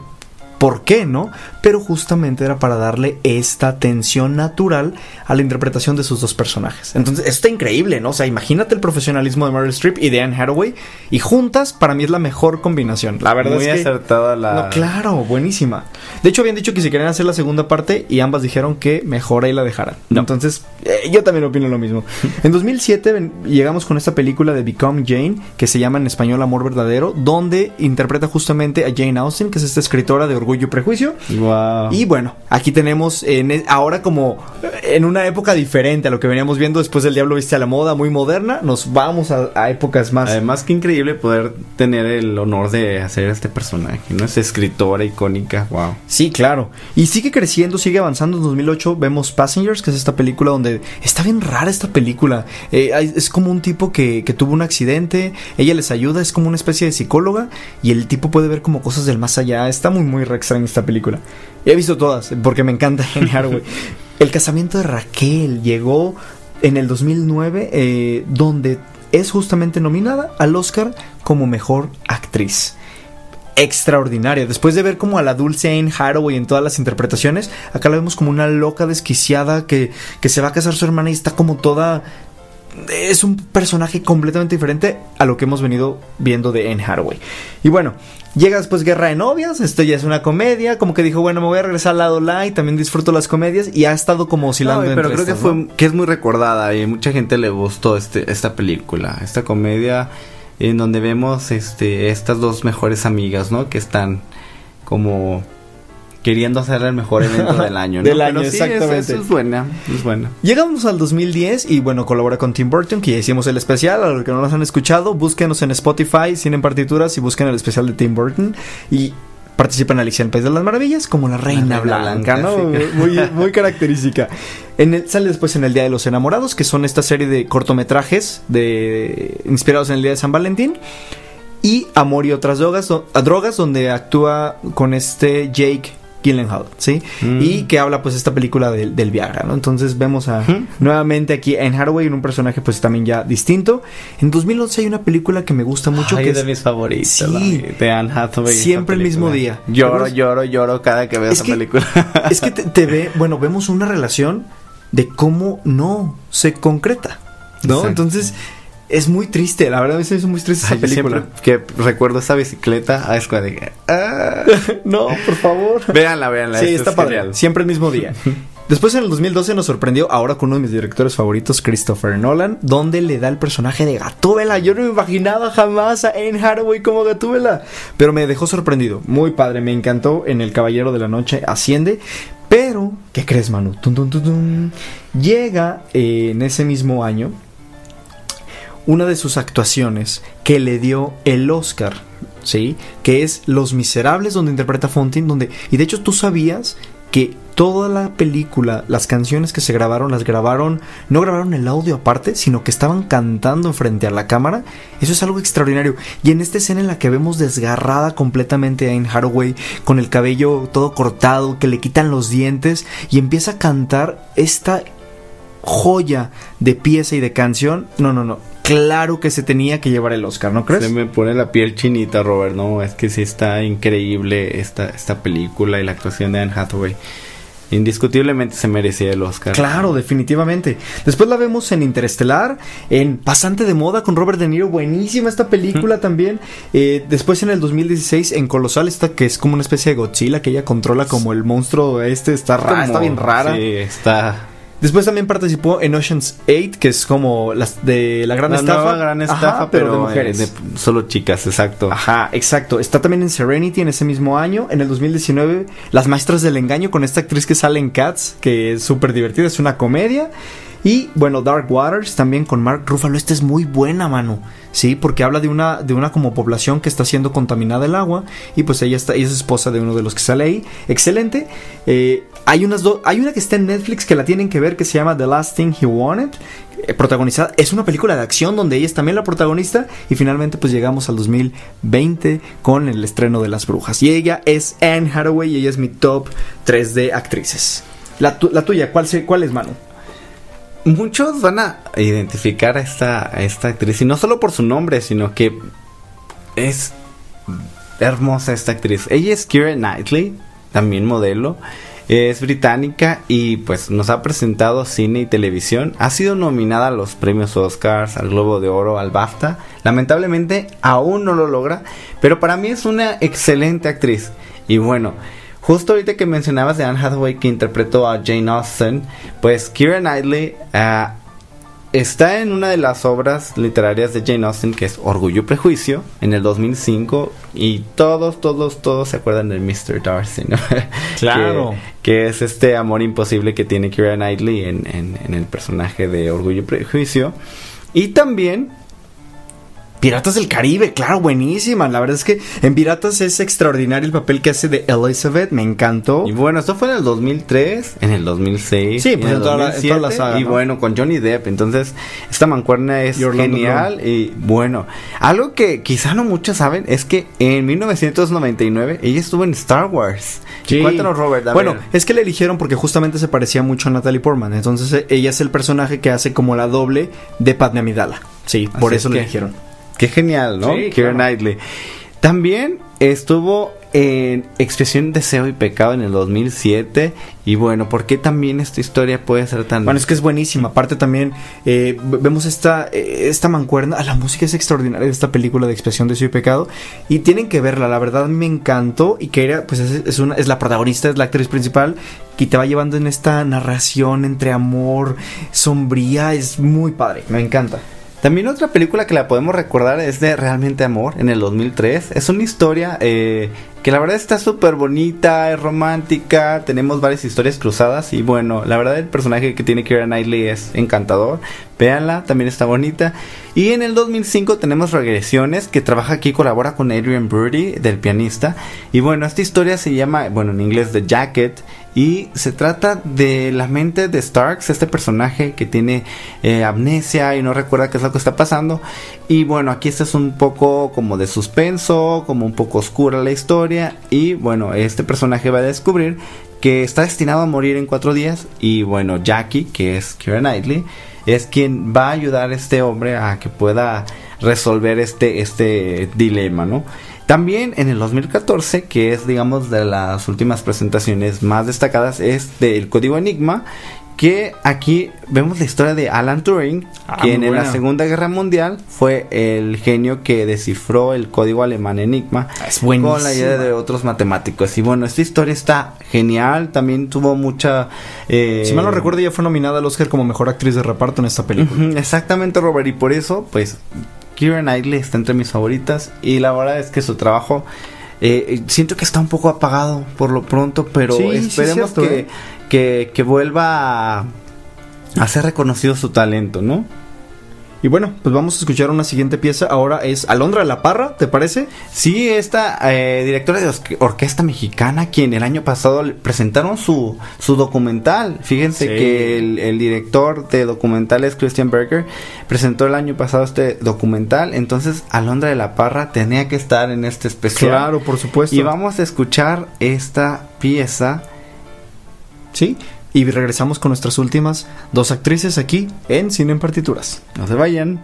¿por qué no? Pero justamente era para darle esta tensión natural a la interpretación de sus dos personajes. Entonces, esto está increíble, ¿no? O sea, imagínate el profesionalismo de Meryl Streep y de Anne Hathaway y juntas para mí es la mejor combinación. La verdad Muy es que acertada la... no, claro, buenísima. De hecho, habían dicho que si querían hacer la segunda parte y ambas dijeron que mejor ahí la dejaran. No. Entonces, eh, yo también opino lo mismo. en 2007 ven- llegamos con esta película de Become Jane, que se llama en español Amor Verdadero, donde interpreta justamente a Jane Austen, que es esta escritora de Orgullo y Prejuicio. Wow. Y bueno, aquí tenemos en e- ahora como eh, en una época diferente a lo que veníamos viendo después del Diablo Viste a la Moda, muy moderna, nos vamos a, a épocas más... Además, qué increíble poder tener el honor de hacer este personaje, ¿no? Es escritora icónica, wow. Sí, claro. Y sigue creciendo, sigue avanzando. En 2008 vemos Passengers, que es esta película donde está bien rara esta película. Eh, es como un tipo que, que tuvo un accidente, ella les ayuda, es como una especie de psicóloga y el tipo puede ver como cosas del más allá. Está muy, muy re extraña esta película. He visto todas porque me encanta Anne Hathaway. El casamiento de Raquel llegó en el 2009, eh, donde es justamente nominada al Oscar como mejor actriz extraordinaria. Después de ver como a la dulce Anne Hathaway en todas las interpretaciones, acá la vemos como una loca desquiciada que, que se va a casar su hermana y está como toda... Es un personaje completamente diferente a lo que hemos venido viendo de Anne Hathaway. Y bueno, llega después Guerra de Novias, esto ya es una comedia, como que dijo, bueno, me voy a regresar al lado light, también disfruto las comedias y ha estado como oscilando No, pero entre creo que fue ¿no? que es muy recordada y mucha gente le gustó este esta película, esta comedia en donde vemos este estas dos mejores amigas, ¿no? Que están como queriendo hacer el mejor evento del año, ¿no? Del Pero año, sí, exactamente. eso es buena, es buena. Llegamos al 2010 y bueno, colabora con Tim Burton, que ya hicimos el especial. A los que no nos han escuchado, búsquenos en Spotify, sin en partituras, y busquen el especial de Tim Burton. Y participa en Alicia en el País de las Maravillas como la Reina, Reina Blanca, Blanca, ¿no? sí. Muy, muy característica. En el, sale después en El Día de los Enamorados, que son esta serie de cortometrajes de, inspirados en el Día de San Valentín. Y Amor y otras drogas, a drogas donde actúa con este Jake Gyllenhaal, ¿sí? Mm. Y que habla pues esta película del, del Viagra, ¿no? Entonces vemos a nuevamente aquí en Hathaway en un personaje pues también ya distinto. En 2011 hay una película que me gusta mucho Ay, que es de mis favoritos, Sí. de- Anne Hathaway. Siempre el mismo día. Lloro, lloro, lloro cada que veo Es esa que- película. es que te, te ve, bueno, vemos una relación de cómo no se concreta, ¿no? Exacto. Entonces es muy triste, la verdad me hizo muy triste esa Ay, película. que recuerdo esa bicicleta, ah, es de que, ah. no, por favor. Véanla, véanla. Sí, está es padre. genial. Siempre el mismo día. Después en el 2012 nos sorprendió ahora con uno de mis directores favoritos, Christopher Nolan, donde le da el personaje de Gatúbela. Yo no me imaginaba jamás a Anne Hathaway como Gatúbela, pero me dejó sorprendido. Muy padre, me encantó en El Caballero de la Noche Asciende. Pero, ¿qué crees, Manu? Tum, tum, tum. Llega eh, en ese mismo año una de sus actuaciones que le dio el Oscar, ¿sí? Que es Los Miserables, donde interpreta a Fontaine, donde... Y de hecho tú sabías que toda la película, las canciones que se grabaron, las grabaron, no grabaron el audio aparte, sino que estaban cantando frente a la cámara. Eso es algo extraordinario. Y en esta escena en la que vemos desgarrada completamente a Anne Hathaway, con el cabello todo cortado, que le quitan los dientes, y empieza a cantar esta joya de pieza y de canción. No, no, no. Claro que se tenía que llevar el Oscar, ¿no crees? Se me pone la piel chinita, Robert. No, es que sí está increíble esta, esta película y la actuación de Anne Hathaway. Indiscutiblemente se merecía el Oscar. Claro, definitivamente. Después la vemos en Interestelar, en Pasante de Moda con Robert De Niro, buenísima esta película también. Eh, después en el 2016 en Colosal, esta que es como una especie de Godzilla que ella controla como el monstruo este, está, rara, está bien rara. Sí, está. Después también participó en Ocean's 8, que es como las de la gran La estafa. nueva gran Ajá, estafa, pero, pero, de eh, mujeres. de solo chicas, exacto. Ajá, exacto. Está también en Serenity en ese mismo año. En el 2019, Las Maestras del Engaño con esta actriz que sale en Cats, que es súper divertida, es una comedia. Y bueno, Dark Waters también con Mark Ruffalo. Esta es muy buena, mano. Sí, porque habla de una, de una como población que está siendo contaminada el agua. Y pues ella está, ella es esposa de uno de los que sale ahí. Excelente. Eh, hay unas hay una que está en Netflix que la tienen que ver que se llama The Last Thing He Wanted. eh, protagonizada, es una película de acción donde ella es también la protagonista. Y finalmente, pues llegamos al 2020 con el estreno de Las Brujas. Y ella es Anne Hathaway y ella es mi top 3 de actrices. La, tu- la tuya, ¿cuál, ¿cuál es, mano? Muchos van a identificar a esta, esta actriz, y no solo por su nombre, sino que es hermosa esta actriz. Ella es Keira Knightley, también modelo. Es británica y pues nos ha presentado cine y televisión. Ha sido nominada a los premios Oscars, al Globo de Oro, al BAFTA. Lamentablemente aún no lo logra, pero para mí es una excelente actriz. Y bueno, justo ahorita que mencionabas de Anne Hathaway que interpretó a Jane Austen, pues Keira Knightley ah, está en una de las obras literarias de Jane Austen que es Orgullo y Prejuicio en el 2005 y todos, todos, todos se acuerdan del Mr. Darcy, ¿no? Claro. que, que es este amor imposible que tiene Keira Knightley en, en- en el personaje de Orgullo y Prejuicio. Y también Piratas del Caribe, claro, buenísima. La verdad es que en Piratas es extraordinario el papel que hace de Elizabeth, me encantó. Y bueno, esto fue en el 2003, en el 2006, Sí, pues en en toda la- en toda la saga, y ¿no? bueno, con Johnny Depp. Entonces, esta mancuerna es Y genial y bueno, algo que quizá no muchos saben es que en 1999 ella estuvo en Star Wars. Sí. Cuéntanos, Robert. a Bueno, ver. es que le eligieron porque justamente se parecía mucho a Natalie Portman. Entonces ella es el personaje que hace como la doble de Padme Amidala. Sí, por eso es le que- eligieron. Qué genial, ¿no? Sí, Keira claro. Knightley. También estuvo en Expresión, Deseo y Pecado en el 2007. Y bueno, ¿por qué también esta historia puede ser tan... Bueno, es que es buenísima. Aparte también eh, vemos esta, eh, esta mancuerna. Ah, la música es extraordinaria de esta película de Expresión de Ciudad y Pecado. Y tienen que verla. La verdad me encantó. Y que era, pues es, es una, es la protagonista, es la actriz principal. Que te va llevando en esta narración entre amor, sombría. Es muy padre. Me encanta. También otra película que la podemos recordar es de Realmente Amor en el 2003. Es una historia eh, que la verdad está súper bonita, es romántica, tenemos varias historias cruzadas y bueno, la verdad el personaje que tiene Keira Knightley es encantador. Véanla, también está bonita. Y en el 2005 tenemos Regresiones, que trabaja aquí, colabora con Adrian Brody, del pianista. Y bueno, esta historia se llama, bueno, en inglés The Jacket. Y se trata de la mente de Starks, este personaje que tiene eh, amnesia y no recuerda qué es lo que está pasando. Y bueno, aquí este es un poco como de suspenso, como un poco oscura la historia. Y bueno, este personaje va a descubrir que está destinado a morir en cuatro días. Y bueno, Jackie, que es Keira Knightley, es quien va a ayudar a este hombre a que pueda resolver este, este dilema, ¿no? También en el 2014, que es digamos de las últimas presentaciones más destacadas, es del Código Enigma, que aquí vemos la historia de Alan Turing, Ah, quien en la. Segunda Guerra Mundial fue el genio que descifró el código alemán Enigma Es buenísima. con la ayuda de otros matemáticos. Y bueno, esta historia está genial, también tuvo mucha... eh, Si mal no recuerdo, ella fue nominada al Oscar como mejor actriz de reparto en esta película. Exactamente, Robert, y por eso, pues, Keira Knightley está entre mis favoritas y la verdad es que su trabajo eh, siento que está un poco apagado por lo pronto, pero Sí, sí, esperemos cierto, que, ¿eh? Que, que vuelva a, a ser reconocido su talento, ¿no? Y bueno, pues vamos a escuchar una siguiente pieza. Ahora es Alondra La Parra, ¿te parece? Sí, esta eh, directora de orque- orquesta mexicana, quien el año pasado presentaron su, su documental. Fíjense Sí. que el, el director de documentales, Christian Berger, presentó el año pasado este documental. Entonces, Alondra de la Parra tenía que estar en este especial. Claro, por supuesto. Y vamos a escuchar esta pieza. Sí. Y regresamos con nuestras últimas dos actrices aquí en Cine en Partituras. No se vayan.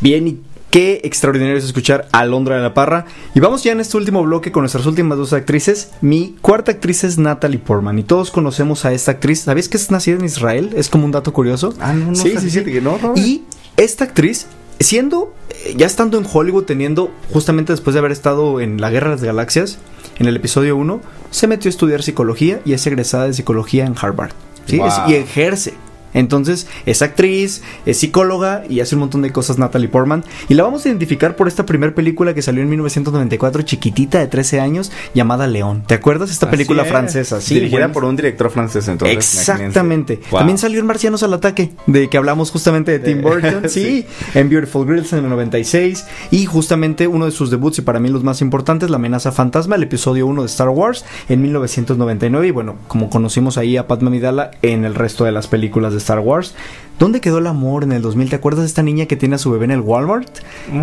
Bien, y qué extraordinario es escuchar a Alondra de la Parra. Y vamos ya en este último bloque con nuestras últimas dos actrices. Mi cuarta actriz es Natalie Portman. Y todos conocemos a esta actriz. ¿Sabías que es nacida en Israel? Es como un dato curioso. Ah, no, no sí, sí, sí. que no. Y esta actriz, siendo, eh, ya estando en Hollywood, teniendo, justamente después de haber estado en la Guerra de las Galaxias, en el episodio 1, se metió a estudiar psicología y es egresada de psicología en Harvard. ¿sí? Es- Wow. y ejerce. Entonces, es actriz, es psicóloga y hace un montón de cosas Natalie Portman. Y la vamos a identificar por esta primera película que salió en 1994, chiquitita de 13 años, llamada León. ¿Te acuerdas? Esta película es. francesa, sí. Dirigida por un director francés, entonces. Exactamente. Wow. También salió en Marcianos al Ataque, de que hablamos justamente de Tim Burton. sí, en Beautiful Girls en el 96. Y justamente uno de sus debuts, y para mí los más importantes, La amenaza fantasma, el episodio 1 de Star Wars en 1999. Y bueno, como conocimos ahí a Padma Amidala en el resto de las películas de Star Wars. ¿Dónde quedó el amor en el 2000? ¿Te acuerdas de esta niña que tiene a su bebé en el Walmart?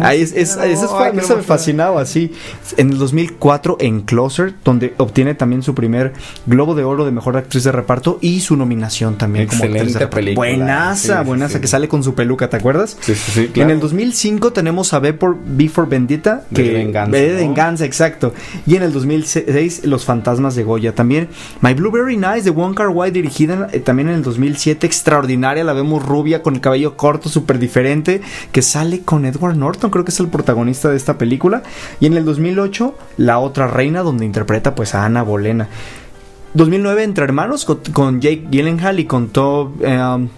Ahí es, esa me fascinaba, así. En el 2004 en Closer, donde obtiene también su primer Globo de Oro de Mejor Actriz de Reparto y su nominación también como actriz de Excelente película. Buenaza, Sí, sí, buenaza, sí. que sale con su peluca, ¿te acuerdas? Sí, sí, sí, En el 2005 tenemos a B por, B for Bendita, De que venganza, de ¿no? venganza, exacto. Y en el 2006 Los Fantasmas de Goya también. My Blueberry Nights de Wong Kar Wai dirigida eh, también en el 2007, extraordinaria, la vemos rubia con el cabello corto, súper diferente, que sale con Edward Norton, creo que es el protagonista de esta película. Y en el 2008 La otra reina donde interpreta pues a Ana Bolena. 2009 Entre Hermanos con, con Jake Gyllenhaal y con Tob, eh, um,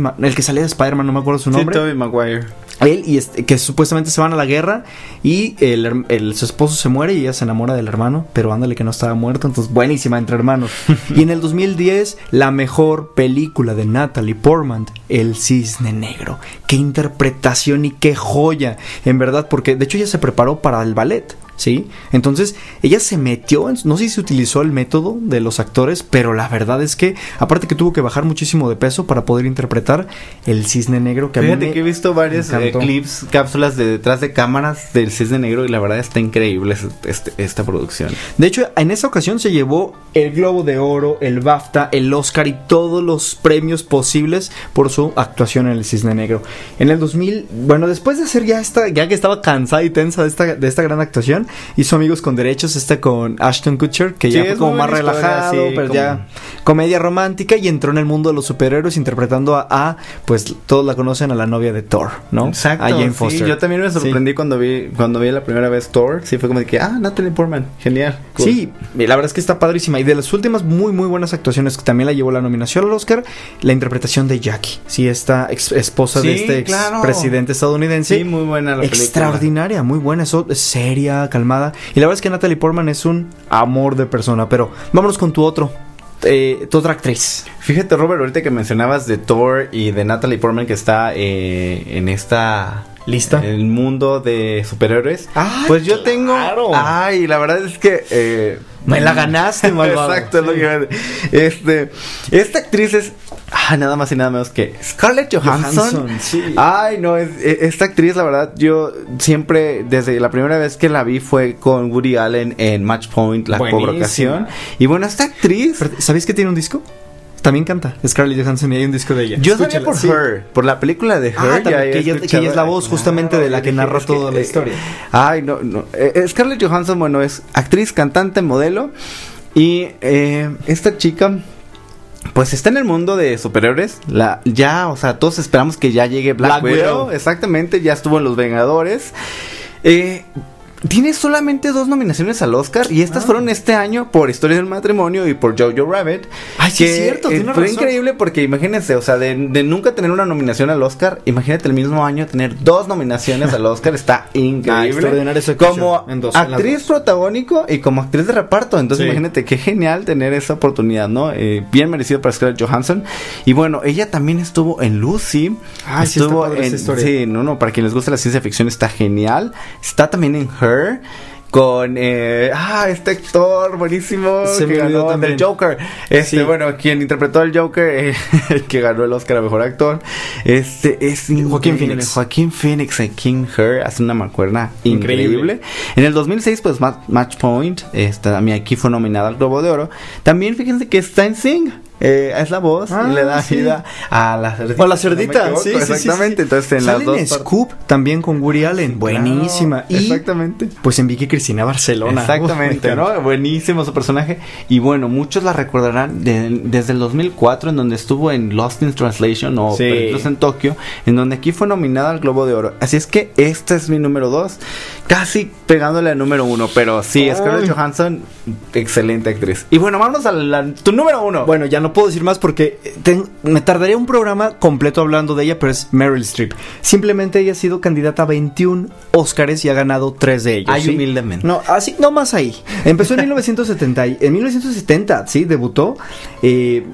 Ma- el que salía de Spider-Man, no me acuerdo su Sí, nombre. Tobey Maguire. Él y este, que supuestamente se van a la guerra y el, el- su esposo se muere y ella se enamora del hermano, pero ándale que no estaba muerto, entonces buenísima entre hermanos. y en el 2010 la mejor película de Natalie Portman, El Cisne Negro. Qué interpretación y qué joya, en verdad, porque de hecho ella se preparó para el ballet. ¿Sí? Entonces, ella se metió, no sé si se utilizó el método de los actores, pero la verdad es que, aparte que tuvo que bajar muchísimo de peso para poder interpretar el cisne negro que a mí Fíjate me que he visto varios eh, clips, cápsulas de detrás de cámaras del Cisne Negro y la verdad está increíble es- este- esta producción. De hecho, en esa ocasión se llevó el Globo de Oro, el BAFTA, el Oscar y todos los premios posibles por su actuación en el Cisne Negro. En el 2000, bueno, después de hacer ya esta, ya que estaba cansada y tensa de esta, de esta gran actuación, hizo Amigos con Derechos, esta con Ashton Kutcher, que Sí, ya fue como más historia, relajado, sí, pero como- ya comedia romántica y entró en el mundo de los superhéroes interpretando a, a, pues todos la conocen, a la novia de Thor, ¿no? Exacto. A Jane sí, Foster. yo también me Sí. sorprendí cuando vi cuando vi la primera vez Thor. Sí, fue como de que, ah, Natalie Portman, genial. cool. Sí, la verdad es que está padrísima. Y de las últimas muy, muy buenas actuaciones que también la llevó la nominación al Oscar, la interpretación de Jackie. Sí, esta ex- esposa de Sí, este ex claro. presidente estadounidense. Sí, muy buena la película. Extraordinaria, muy buena, eso, es seria, calmada. Y la verdad es que Natalie Portman es un amor de persona. Pero vámonos con tu otro, eh, tu otra actriz. Fíjate, Robert, ahorita que mencionabas de Thor y de Natalie Portman que está eh, en esta ¿Lista? el mundo de superhéroes. Ay, pues yo tengo. claro. Ay, la verdad es que. eh, Me la ganaste, malvado. Exacto, es lo que iba a decir. Este, esta actriz es ah, nada más y nada menos que Scarlett Johansson. Johansson, sí. Ay, no, es- e- esta actriz, la verdad, yo siempre, desde la primera vez que la vi fue con Woody Allen en Match Point, la Buenísima. provocación. Y bueno, esta actriz. ¿Sabéis que tiene un disco? También canta Scarlett Johansson y hay un disco de ella. Yo sabía Escúchala, por sí. Her, por la película de Her. Ah, ya también, he que ella- que escuchado- ella es la voz justamente de la que narra es que, toda la eh, historia. Ay, no, no. Eh, eh, Scarlett Johansson, bueno, es actriz, cantante, modelo. Y eh, esta chica, pues está en el mundo de superhéroes. La, ya, o sea, todos esperamos que ya llegue Black, Black Widow. Widow. Exactamente, ya estuvo en Los Vengadores. Eh, tiene solamente dos nominaciones al Oscar y estas Ah. fueron este año por Historia del Matrimonio y por Jojo Rabbit. Ay, sí, que, es cierto, eh, tiene fue razón. increíble porque imagínense, o sea, de, de nunca tener una nominación al Oscar, imagínate el mismo año tener dos nominaciones al Oscar, está Ah, increíble. su actuación, como en dos, en actriz dos. protagónico y como actriz de reparto, entonces Sí. imagínate qué genial tener esa oportunidad, ¿no? Eh, bien merecido para Scarlett Johansson. Y bueno, ella también estuvo en Lucy. Sí, está estuvo padre esa en historia. Sí, no, no, para quien les gusta la ciencia ficción está genial. Está también en Her. Con, eh, ah, este actor buenísimo Se que ganó también. del Joker. Este, Sí. bueno, quien interpretó al Joker, eh, que ganó el Oscar a mejor actor. Este es Joaquín. Phoenix. Joaquín Phoenix en King Her hace una mancuerna increíble. Increíble. En el 2006, pues Ma- Match Point, esta, también aquí fue nominada al Globo de Oro. También fíjense que está en Sing. Eh, es la voz Ah, y le da sí. vida a la cerdita. O la si no cerdita, equivoco, sí, sí. Exactamente. Entonces, en las dos Scoop también con Woody Allen. Buenísima. Claro, y exactamente. pues en Vicky Cristina Barcelona. Exactamente. ¿no? Buenísimo su personaje. Y bueno, muchos la recordarán de- desde el 2004, en donde estuvo en Lost in Translation o. Perdidos en Tokio, en donde aquí fue nominada al Globo de Oro. Así es que este es mi número 2, casi pegándole al número 1. Pero sí. Scarlett Johansson, excelente actriz. Y bueno, vámonos a la- tu número 1. Bueno, ya no puedo decir más porque ten- me tardaría un programa completo hablando de ella, pero es Meryl Streep. Simplemente ella ha sido candidata a 21 Oscars y ha ganado 3 de ellos. Ay, ¿sí? humildemente. No, así, no más ahí. Empezó en 1970, y- en 1970, sí, debutó. eh,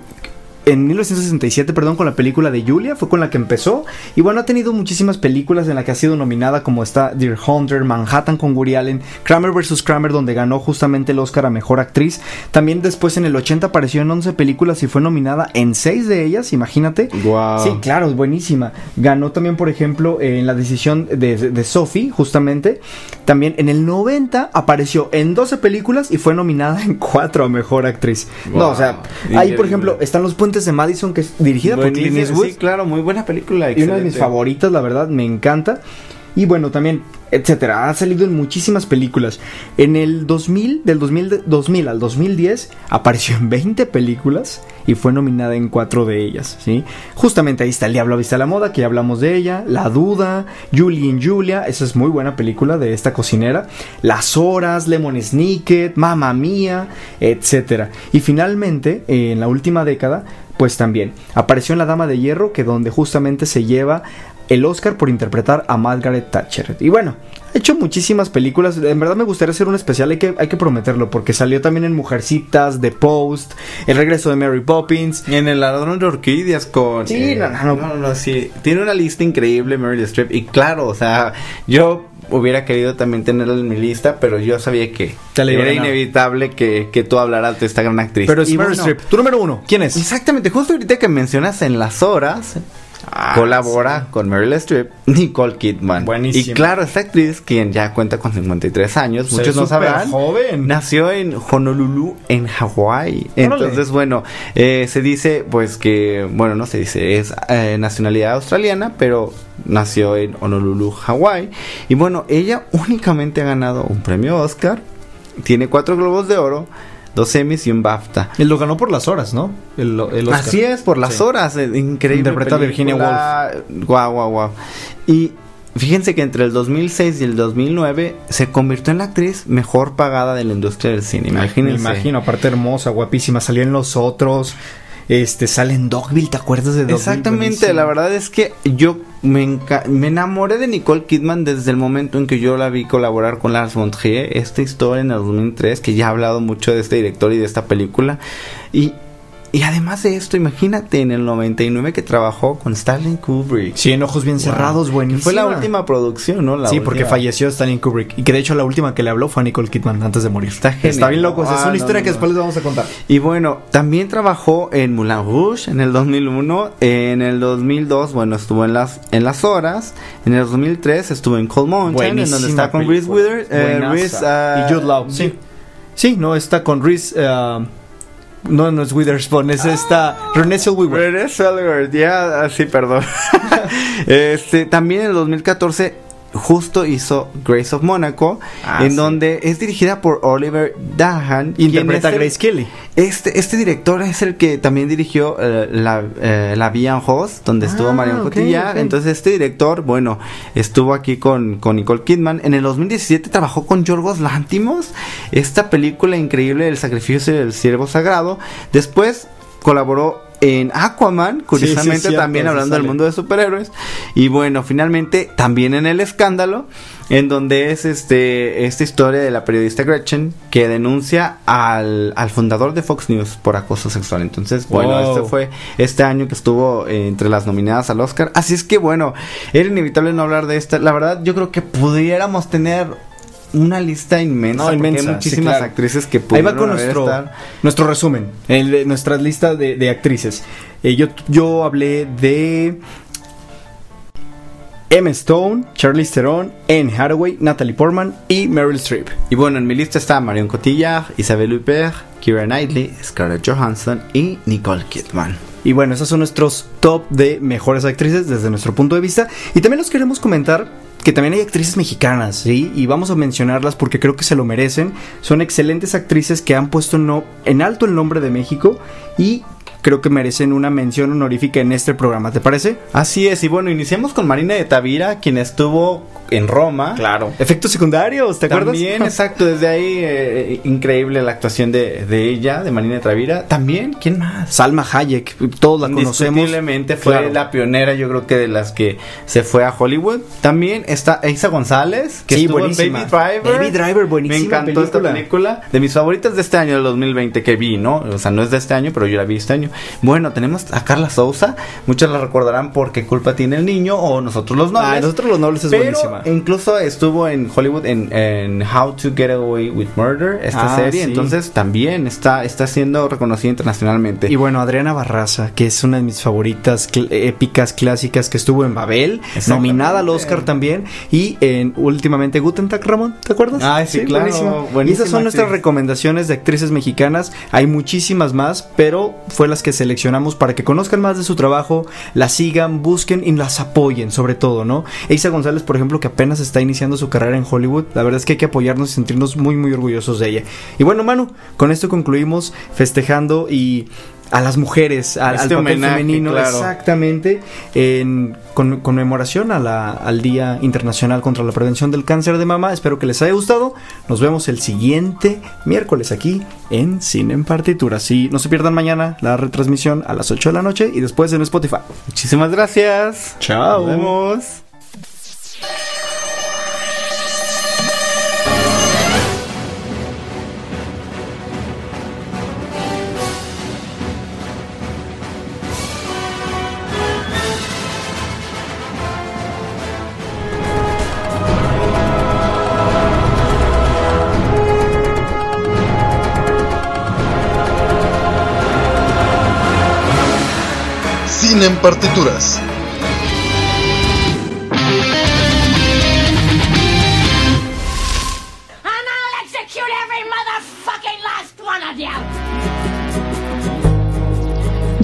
en 1967, perdón, con la película de Julia, fue con la que empezó. Y bueno, ha tenido muchísimas películas en las que ha sido nominada, como está Dear Hunter, Manhattan con Woody Allen, Kramer vs. Kramer, donde ganó justamente el Oscar a Mejor Actriz. También después en el 80 apareció en 11 películas y fue nominada en 6 de ellas, imagínate. Sí, claro, es buenísima. Ganó también, por ejemplo, en la decisión de, de, de Sophie, justamente. También en el 90 apareció en 12 películas y fue nominada en 4 a Mejor Actriz. No, o sea, ahí por ejemplo están Los Puentes de Madison, que es dirigida por Clint Eastwood. Sí, claro, muy buena película. y una de mis excelente. favoritas, la verdad, me encanta. Y bueno, también, etcétera, ha salido en muchísimas películas. En el 2000, del 2000, de- 2000 al 2010, apareció en 20 películas y fue nominada en 4 de ellas, ¿sí? Justamente ahí está El Diablo Vista a la Moda, que ya hablamos de ella, La Duda, Julie and Julia, esa es muy buena película de esta cocinera, Las Horas, Lemon Snicket, Mamma Mía, etcétera. Y finalmente, en la última década, pues también apareció en La Dama de Hierro, que donde justamente se lleva el Oscar por interpretar a Margaret Thatcher. Y bueno, ha hecho muchísimas películas. En verdad me gustaría hacer un especial, hay que, hay que prometerlo, porque salió también en Mujercitas, The Post, El regreso de Mary Poppins. En el ladrón de orquídeas con... Sí, no, no, no. no, sí. Tiene una lista increíble Meryl Streep. Y claro, o sea, yo hubiera querido también tenerla en mi lista, pero yo sabía que era inevitable que, que tú hablaras de esta gran actriz. Pero es Meryl Streep. Tu número uno, ¿quién es? Exactamente, justo ahorita que mencionas en las horas, Ah, colabora con Meryl Streep, Nicole Kidman. Buenísimo. Y claro, esta actriz, quien ya cuenta con 53 años, Se muchos no sabrán, joven. nació en Honolulu, en Hawái. Entonces, bueno, eh, se dice, pues que, bueno, no se dice, es eh, nacionalidad australiana, pero nació en Honolulu, Hawái. Y bueno, ella únicamente ha ganado un premio Oscar, tiene cuatro globos de oro, dos Emmys y un BAFTA. Él lo ganó por las horas, ¿no? El, el Oscar. Así es, por las Sí. horas. eh, Increíble. Interpreta a Virginia Woolf. Guau, guau, guau. Y fíjense que entre el 2006 y el 2009 se convirtió en la actriz mejor pagada de la industria del cine. Imagínense. Me imagino, aparte hermosa, guapísima. Salió en Los Otros. Este, sale en Dogville, ¿te acuerdas de Dogville? Exactamente, Buenísimo. la verdad es que yo me enamoré de Nicole Kidman desde el momento en que yo la vi colaborar con Lars von Trier, esta historia en el 2003, que ya he hablado mucho de este director y de esta película, y, y además de esto, imagínate en el 99 que trabajó con Stanley Kubrick. Sí, en Ojos Bien Cerrados, Que buenísima. Fue la última producción, ¿no? La sí, porque falleció Stanley Kubrick. Y que de hecho la última que le habló fue a Nicole Kidman antes de morir. Está genial. bien loco. esa es Ah, una no, historia no, que no. después les vamos a contar. Y bueno, también trabajó en Moulin Rouge en el 2001, en el 2002, bueno, estuvo en las en las horas, en el 2003 estuvo en Cold Mountain, en donde está con Reese película. Wither, eh. Reese, ah, y Jude Law. Sí. Sí, no, está con Reese. ah, no, no es Witherspoon, es esta. Renée Zellweger. Renée Zellweger, ya, ah, sí, perdón. este, también en el 2014 justo hizo Grace of Monaco, Ah, en sí. donde es dirigida por Oliver Dahan. Interpreta a Grace Kelly. Este, este director es el que también dirigió eh, la, eh, la Rose, donde estuvo Ah, Marion ok, Cotillard. Entonces, este director, bueno, estuvo aquí con, con Nicole Kidman. En el 2017 trabajó con Yorgos Lantimos, esta película increíble, El sacrificio del siervo sagrado. Después colaboró en Aquaman, curiosamente cierto, también hablando del mundo de superhéroes. Y bueno, finalmente también en El Escándalo, en donde es este esta historia de la periodista Gretchen que denuncia al, al fundador de Fox News por acoso sexual. Entonces, bueno, Wow. este fue este año que estuvo eh, entre las nominadas al Oscar. Así es que bueno, era inevitable no hablar de esta. La verdad, yo creo que pudiéramos tener una lista inmensa, No, inmensa, hay sí, muchísimas claro. actrices que Ahí pudieron va con nuestro, estar. nuestro resumen, el nuestra lista de, de actrices. Eh, yo, yo hablé de Emma Stone, Charlize Theron, Anne Hathaway, Natalie Portman y Meryl Streep. Y bueno, en mi lista está Marion Cotillard, Isabelle Huppert, Keira Knightley, Scarlett Johansson y Nicole Kidman. Y bueno, esos son nuestros top de mejores actrices desde nuestro punto de vista. Y también los queremos comentar que también hay actrices mexicanas, ¿sí? Y vamos a mencionarlas porque creo que se lo merecen. Son excelentes actrices que han puesto no, en alto el nombre de México y creo que merecen una mención honorífica en este programa, ¿te parece? Así es, y bueno, iniciamos con Marina de Tavira, quien estuvo en Roma. Claro. Efectos secundarios, ¿te acuerdas? También, exacto, desde ahí eh, increíble la actuación de, de ella, de Marina de Tavira. También, ¿quién más? Salma Hayek, todos la conocemos. Indiscutiblemente fue Claro. la pionera, yo creo que de las que se fue a Hollywood. También está Isa González, que Sí, estuvo en buenísima. Baby Driver. Baby Driver, buenísima Me encantó esta película. película. De mis favoritas de este año, del 2020, que vi, ¿no? O sea, no es de este año, pero yo la vi este año. Bueno, tenemos a Carla Souza, muchos la recordarán porque culpa tiene el niño o nosotros los nobles. Ah, nosotros los nobles es pero buenísima. incluso estuvo en Hollywood en, en How to Get Away with Murder, esta Ah, serie, sí. entonces también está, está siendo reconocida internacionalmente. Y bueno, Adriana Barraza, que es una de mis favoritas cl- épicas clásicas que estuvo en Babel, nominada al Oscar también, y en últimamente Guten Tag Ramón, ¿te acuerdas? Ah, sí, claro, buenísima. Y esas son nuestras recomendaciones de actrices mexicanas. Hay muchísimas más, pero fue las que seleccionamos para que conozcan más de su trabajo, las sigan, busquen y las apoyen, sobre todo, ¿no? Eisa González, por ejemplo, que apenas está iniciando su carrera en Hollywood, la verdad es que hay que apoyarnos y sentirnos muy, muy orgullosos de ella. Y bueno, Manu, con esto concluimos festejando y a las mujeres, al, Este al papel homenaje, femenino, claro. exactamente, en con- conmemoración a la- al Día Internacional contra la Prevención del Cáncer de Mama. Espero que les haya gustado. Nos vemos el siguiente miércoles aquí en Cine en Partituras. Y no se pierdan mañana la retransmisión a las 8 de la noche y después en Spotify. Muchísimas gracias. Chao. Nos vemos. En partituras.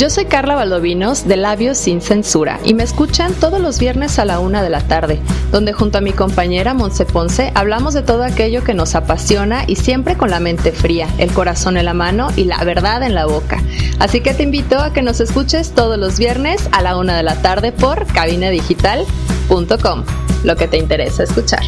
Yo soy Carla Valdovinos de Labios Sin Censura y me escuchan todos los viernes a la una de la tarde, donde junto a mi compañera Monse Ponce hablamos de todo aquello que nos apasiona y siempre con la mente fría, el corazón en la mano y la verdad en la boca. Así que te invito a que nos escuches todos los viernes a la una de la tarde por cabinedigital.com, lo que te interesa escuchar.